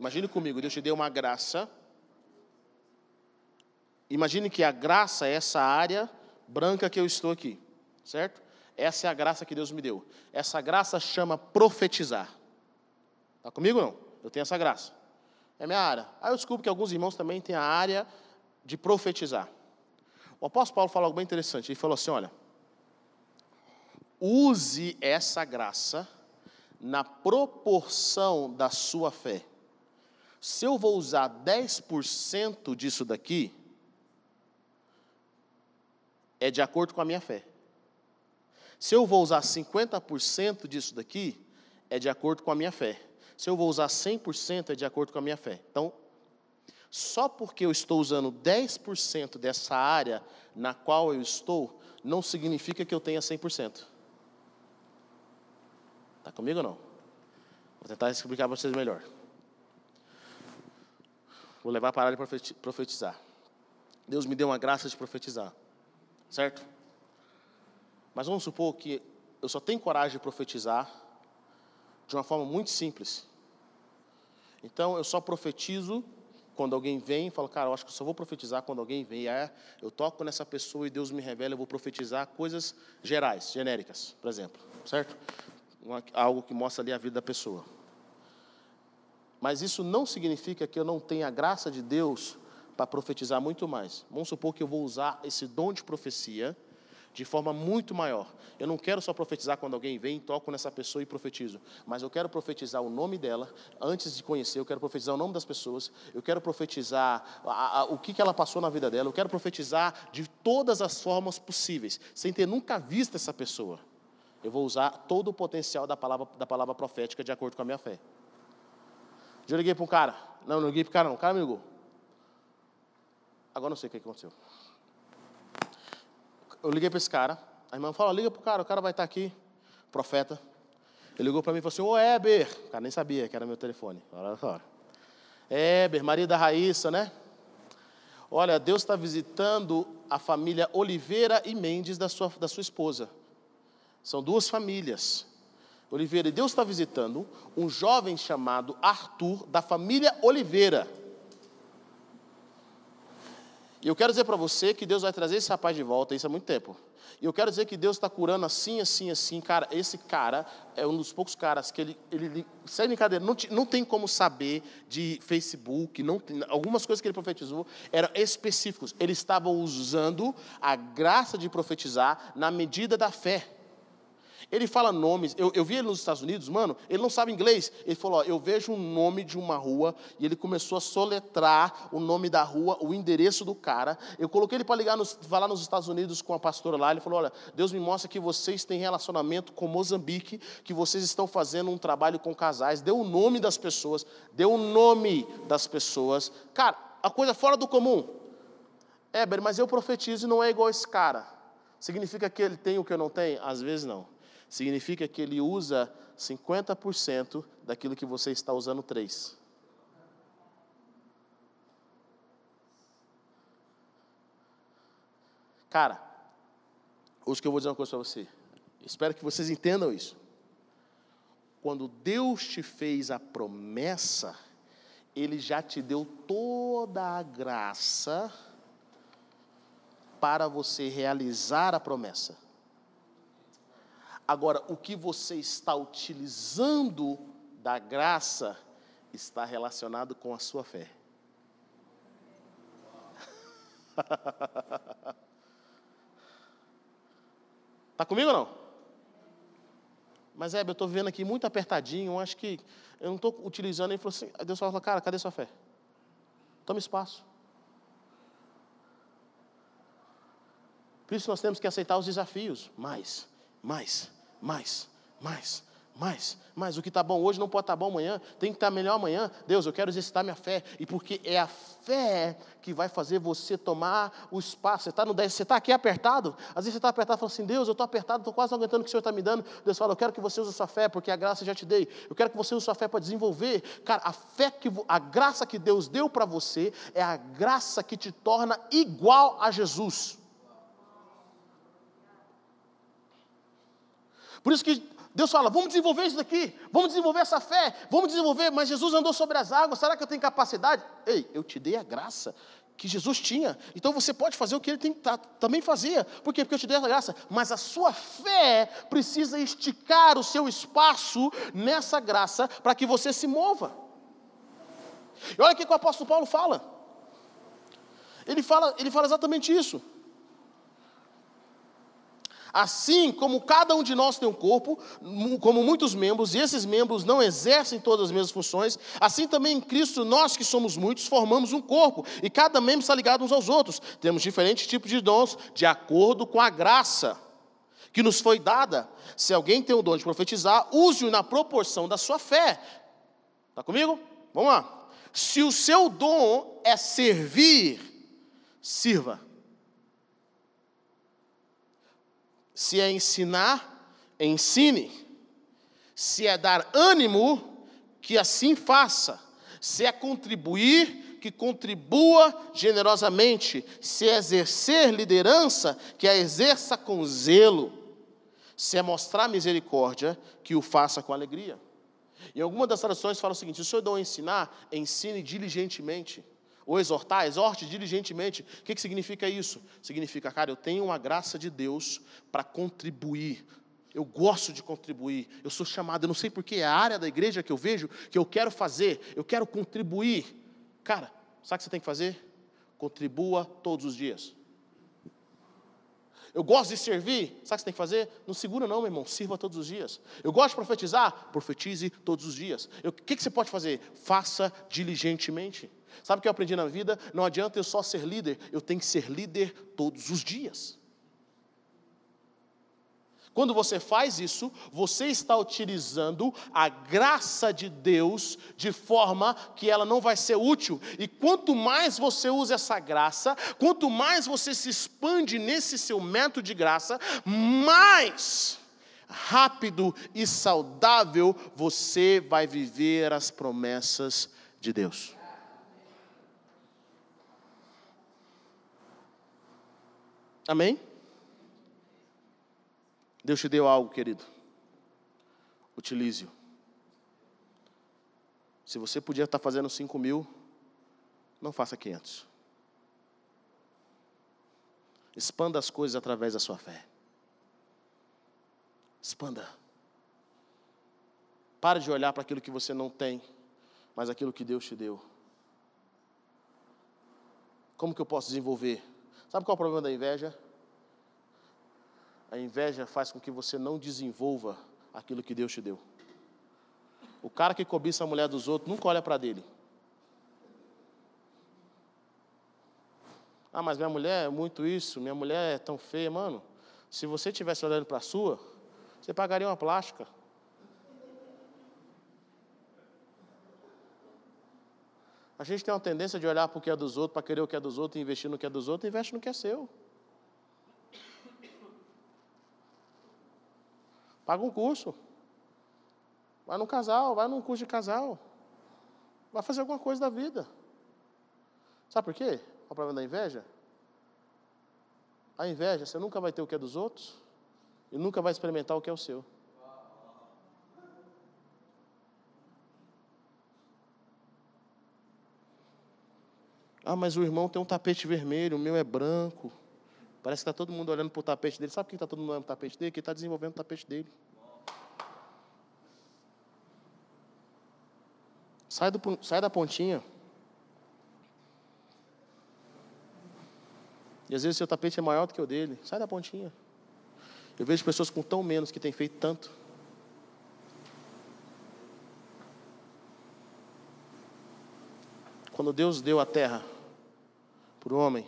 Imagine comigo, Deus te deu uma graça. Imagine que a graça é essa área branca que eu estou aqui, certo? Essa é a graça que Deus me deu. Essa graça chama profetizar. Está comigo não? Eu tenho essa graça. É minha área. Aí eu descubro que alguns irmãos também têm a área de profetizar. O apóstolo Paulo falou algo bem interessante. Ele falou assim: olha, use essa graça na proporção da sua fé. Se eu vou usar 10% disso daqui, é de acordo com a minha fé. Se eu vou usar 50% disso daqui, é de acordo com a minha fé. Se eu vou usar 100%, é de acordo com a minha fé. Então, só porque eu estou usando 10% dessa área na qual eu estou, não significa que eu tenha 100%. Está comigo ou não? Vou tentar explicar para vocês melhor. Vou levar a área de profetizar. Deus me deu uma graça de profetizar. Certo? Mas vamos supor que eu só tenho coragem de profetizar de uma forma muito simples. Então eu só profetizo quando alguém vem e fala, cara, eu acho que eu só vou profetizar quando alguém vem. É, eu toco nessa pessoa e Deus me revela, eu vou profetizar coisas gerais, genéricas, por exemplo, certo? Algo que mostra ali a vida da pessoa. Mas isso não significa que eu não tenha a graça de Deus para profetizar muito mais. Vamos supor que eu vou usar esse dom de profecia de forma muito maior. Eu não quero só profetizar quando alguém vem, toco nessa pessoa e profetizo, mas eu quero profetizar o nome dela antes de conhecer, eu quero profetizar o nome das pessoas, eu quero profetizar a, a, o que, que ela passou na vida dela, eu quero profetizar de todas as formas possíveis, sem ter nunca visto essa pessoa. Eu vou usar todo o potencial da palavra, da palavra profética de acordo com a minha fé. Eu liguei para um cara, não, não liguei para o cara, não, o cara me ligou. Agora não sei o que aconteceu eu liguei para esse cara. A irmã falou: liga para o cara, o cara vai estar tá aqui, profeta. Ele ligou para mim e falou assim: Ô Éber, o cara nem sabia que era meu telefone. Olha só. Éber, marido da Raíssa, né? Olha, Deus está visitando a família Oliveira e Mendes da sua, da sua esposa. São duas famílias. Oliveira, e Deus está visitando um jovem chamado Arthur, da família Oliveira. E eu quero dizer para você que Deus vai trazer esse rapaz de volta, isso há muito tempo. E eu quero dizer que Deus está curando assim, assim, assim. Cara, esse cara é um dos poucos caras que ele, ele sem brincadeira, não, não tem como saber de Facebook, não tem, algumas coisas que ele profetizou eram específicos. Ele estava usando a graça de profetizar na medida da fé. Ele fala nomes. Eu, eu vi ele nos Estados Unidos, mano, ele não sabe inglês. Ele falou: ó, eu vejo um nome de uma rua, e ele começou a soletrar o nome da rua, o endereço do cara. Eu coloquei ele para ligar, nos, falar nos Estados Unidos com a pastora lá. Ele falou: olha, Deus me mostra que vocês têm relacionamento com Moçambique, que vocês estão fazendo um trabalho com casais. Deu o nome das pessoas, deu o nome das pessoas. Cara, a coisa fora do comum. É, mas eu profetizo e não é igual esse cara. Significa que ele tem o que eu não tenho? Às vezes não significa que ele usa 50% daquilo que você está usando 3. Cara, hoje que eu vou dizer uma coisa para você. Espero que vocês entendam isso. Quando Deus te fez a promessa, Ele já te deu toda a graça para você realizar a promessa. Agora, o que você está utilizando da graça está relacionado com a sua fé. Está comigo ou não? Mas é, eu estou vendo aqui muito apertadinho, acho que eu não estou utilizando. Ele falou assim, Deus falou, cara, cadê sua fé? Toma espaço. Por isso nós temos que aceitar os desafios. Mais, mais, mais, mais, mais, mais. O que está bom hoje não pode estar tá bom amanhã, tem que estar tá melhor amanhã. Deus, eu quero exercitar minha fé, e porque é a fé que vai fazer você tomar o espaço. Você está no 10, você está aqui apertado, às vezes você está apertado e fala assim: Deus, eu estou apertado, estou quase não aguentando o que o Senhor está me dando. Deus fala: Eu quero que você use a sua fé, porque a graça já te dei. Eu quero que você use a sua fé para desenvolver. Cara, a fé que a graça que Deus deu para você é a graça que te torna igual a Jesus. Por isso que Deus fala: vamos desenvolver isso daqui, vamos desenvolver essa fé, vamos desenvolver. Mas Jesus andou sobre as águas, será que eu tenho capacidade? Ei, eu te dei a graça que Jesus tinha. Então você pode fazer o que ele tem, tá, também fazia. Por quê? Porque eu te dei a graça. Mas a sua fé precisa esticar o seu espaço nessa graça para que você se mova. E olha o que o apóstolo Paulo fala. Ele fala, ele fala exatamente isso. Assim como cada um de nós tem um corpo, como muitos membros, e esses membros não exercem todas as mesmas funções, assim também em Cristo, nós que somos muitos, formamos um corpo, e cada membro está ligado uns aos outros. Temos diferentes tipos de dons, de acordo com a graça que nos foi dada. Se alguém tem o dom de profetizar, use-o na proporção da sua fé. Está comigo? Vamos lá. Se o seu dom é servir, sirva. Se é ensinar, ensine. Se é dar ânimo, que assim faça. Se é contribuir, que contribua generosamente. Se é exercer liderança, que a exerça com zelo. Se é mostrar misericórdia, que o faça com alegria. Em alguma das traduções fala o seguinte: se o senhor dá ensinar, ensine diligentemente. Ou exortar, exorte diligentemente. O que, que significa isso? Significa, cara, eu tenho uma graça de Deus para contribuir. Eu gosto de contribuir. Eu sou chamado, eu não sei porque é a área da igreja que eu vejo que eu quero fazer, eu quero contribuir. Cara, sabe o que você tem que fazer? Contribua todos os dias. Eu gosto de servir, sabe o que você tem que fazer? Não segura não, meu irmão, sirva todos os dias. Eu gosto de profetizar, profetize todos os dias. o que, que você pode fazer? Faça diligentemente. Sabe o que eu aprendi na vida? Não adianta eu só ser líder, eu tenho que ser líder todos os dias. Quando você faz isso, você está utilizando a graça de Deus de forma que ela não vai ser útil. E quanto mais você usa essa graça, quanto mais você se expande nesse seu método de graça, mais rápido e saudável você vai viver as promessas de Deus. Amém? Deus te deu algo, querido. Utilize-o. Se você podia estar fazendo 5 mil, não faça 500. Expanda as coisas através da sua fé. Expanda. Pare de olhar para aquilo que você não tem, mas aquilo que Deus te deu. Como que eu posso desenvolver? Sabe qual é o problema da inveja? A inveja faz com que você não desenvolva aquilo que Deus te deu. O cara que cobiça a mulher dos outros nunca olha para dele. Ah, mas minha mulher é muito isso, minha mulher é tão feia, mano. Se você estivesse olhando para a sua, você pagaria uma plástica. A gente tem uma tendência de olhar para o que é dos outros, para querer o que é dos outros, investir no que é dos outros, investe no que é seu. Paga um curso. Vai num casal, vai num curso de casal. Vai fazer alguma coisa da vida. Sabe por quê? O problema da inveja? A inveja, você nunca vai ter o que é dos outros e nunca vai experimentar o que é o seu. Ah, mas o irmão tem um tapete vermelho, o meu é branco. Parece que está todo mundo olhando para o tapete dele. Sabe por que está todo mundo olhando para o tapete dele? Que ele está desenvolvendo o tapete dele. Sai, do, sai da pontinha. E às vezes o seu tapete é maior do que o dele. Sai da pontinha. Eu vejo pessoas com tão menos que têm feito tanto. Quando Deus deu a terra o homem,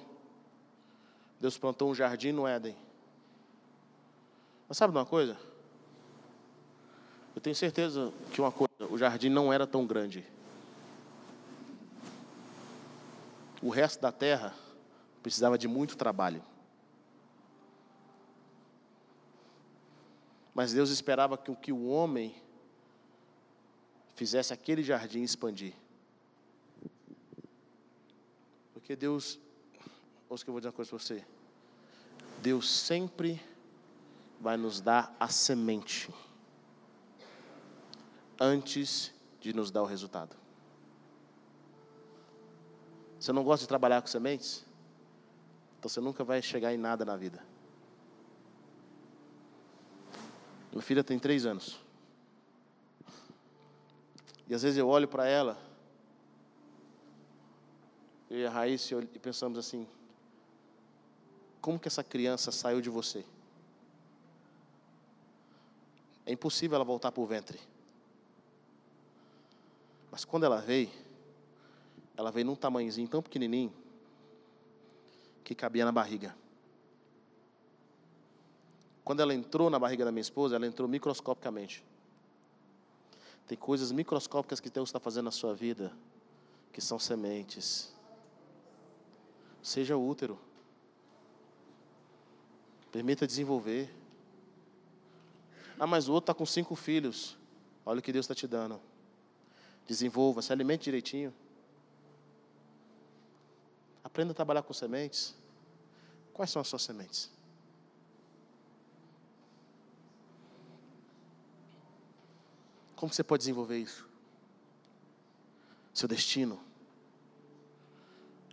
Deus plantou um jardim no Éden. Mas sabe uma coisa? Eu tenho certeza que uma coisa, o jardim não era tão grande. O resto da terra precisava de muito trabalho. Mas Deus esperava que, que o homem fizesse aquele jardim expandir. Porque Deus, ouça que eu vou dizer uma coisa para você. Deus sempre vai nos dar a semente antes de nos dar o resultado. Você não gosta de trabalhar com sementes? Então você nunca vai chegar em nada na vida. Minha filha tem três anos. E às vezes eu olho para ela, eu e a Raíssa, e pensamos assim: como que essa criança saiu de você? É impossível ela voltar para o ventre. Mas quando ela veio, ela veio num tamanhozinho tão pequenininho que cabia na barriga. Quando ela entrou na barriga da minha esposa, ela entrou microscopicamente. Tem coisas microscópicas que Deus está fazendo na sua vida, que são sementes. Seja útero. Permita desenvolver. Ah, mas o outro está com cinco filhos. Olha o que Deus está te dando. Desenvolva, se alimente direitinho. Aprenda a trabalhar com sementes. Quais são as suas sementes? Como você pode desenvolver isso? Seu destino.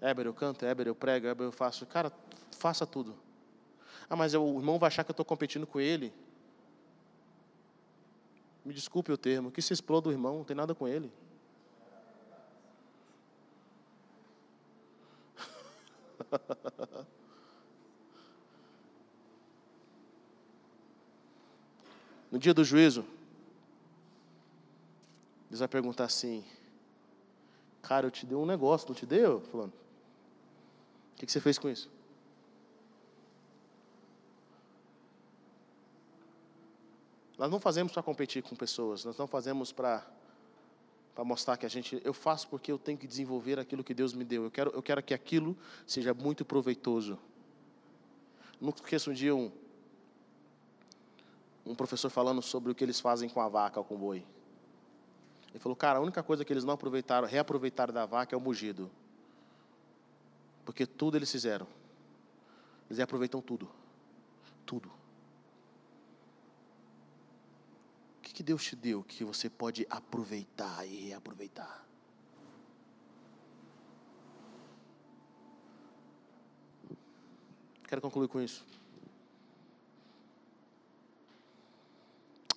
Éber, eu canto, Éber, eu prego, Éber, eu faço. Cara, faça tudo. Ah, mas o irmão vai achar que eu estou competindo com ele. Me desculpe o termo, que se exploda o irmão, não tem nada com ele. no dia do juízo, Deus vai perguntar assim: Cara, eu te dei um negócio, não te deu? Falando, o que, que você fez com isso? Nós não fazemos para competir com pessoas, nós não fazemos para para mostrar que a gente, eu faço porque eu tenho que desenvolver aquilo que Deus me deu. Eu quero, eu quero que aquilo seja muito proveitoso. Nunca esqueço um dia um, um professor falando sobre o que eles fazem com a vaca ou com o boi. Ele falou, cara, a única coisa que eles não aproveitaram, reaproveitaram da vaca é o mugido. Porque tudo eles fizeram. Eles reaproveitam tudo. Tudo. Que, que Deus te deu que você pode aproveitar e reaproveitar? Quero concluir com isso.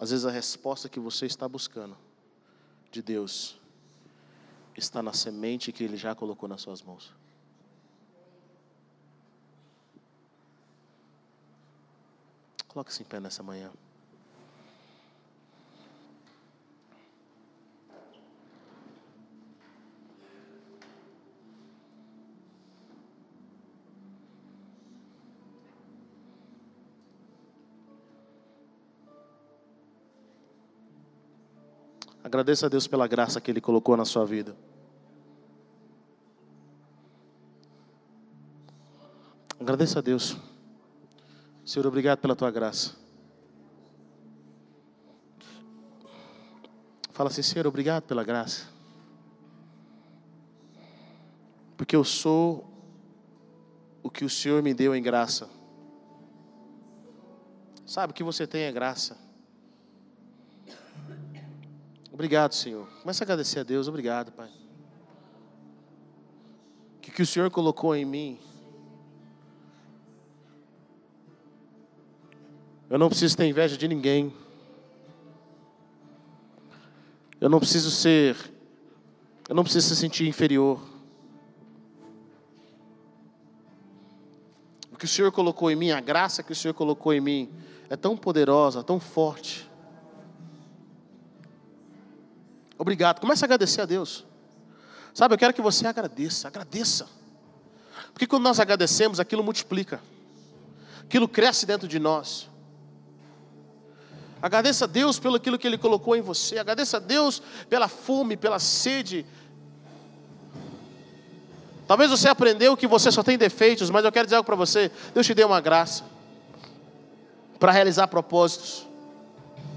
Às vezes a resposta que você está buscando de Deus está na semente que Ele já colocou nas suas mãos. Coloque-se em pé nessa manhã. Agradeça a Deus pela graça que Ele colocou na sua vida. Agradeça a Deus. Senhor, obrigado pela tua graça. Fala assim, Senhor, obrigado pela graça. Porque eu sou o que o Senhor me deu em graça. Sabe, o que você tem é graça. Obrigado, Senhor. Começa a agradecer a Deus. Obrigado, Pai. Que que o Senhor colocou em mim. Eu não preciso ter inveja de ninguém. Eu não preciso ser. Eu não preciso se sentir inferior. O que o Senhor colocou em mim, a graça que o Senhor colocou em mim, é tão poderosa, tão forte Obrigado. Comece a agradecer a Deus. Sabe, eu quero que você agradeça, agradeça. Porque quando nós agradecemos, aquilo multiplica. Aquilo cresce dentro de nós. Agradeça a Deus pelo aquilo que Ele colocou em você. Agradeça a Deus pela fome, pela sede. Talvez você aprendeu que você só tem defeitos, mas eu quero dizer algo para você. Deus te deu uma graça para realizar propósitos.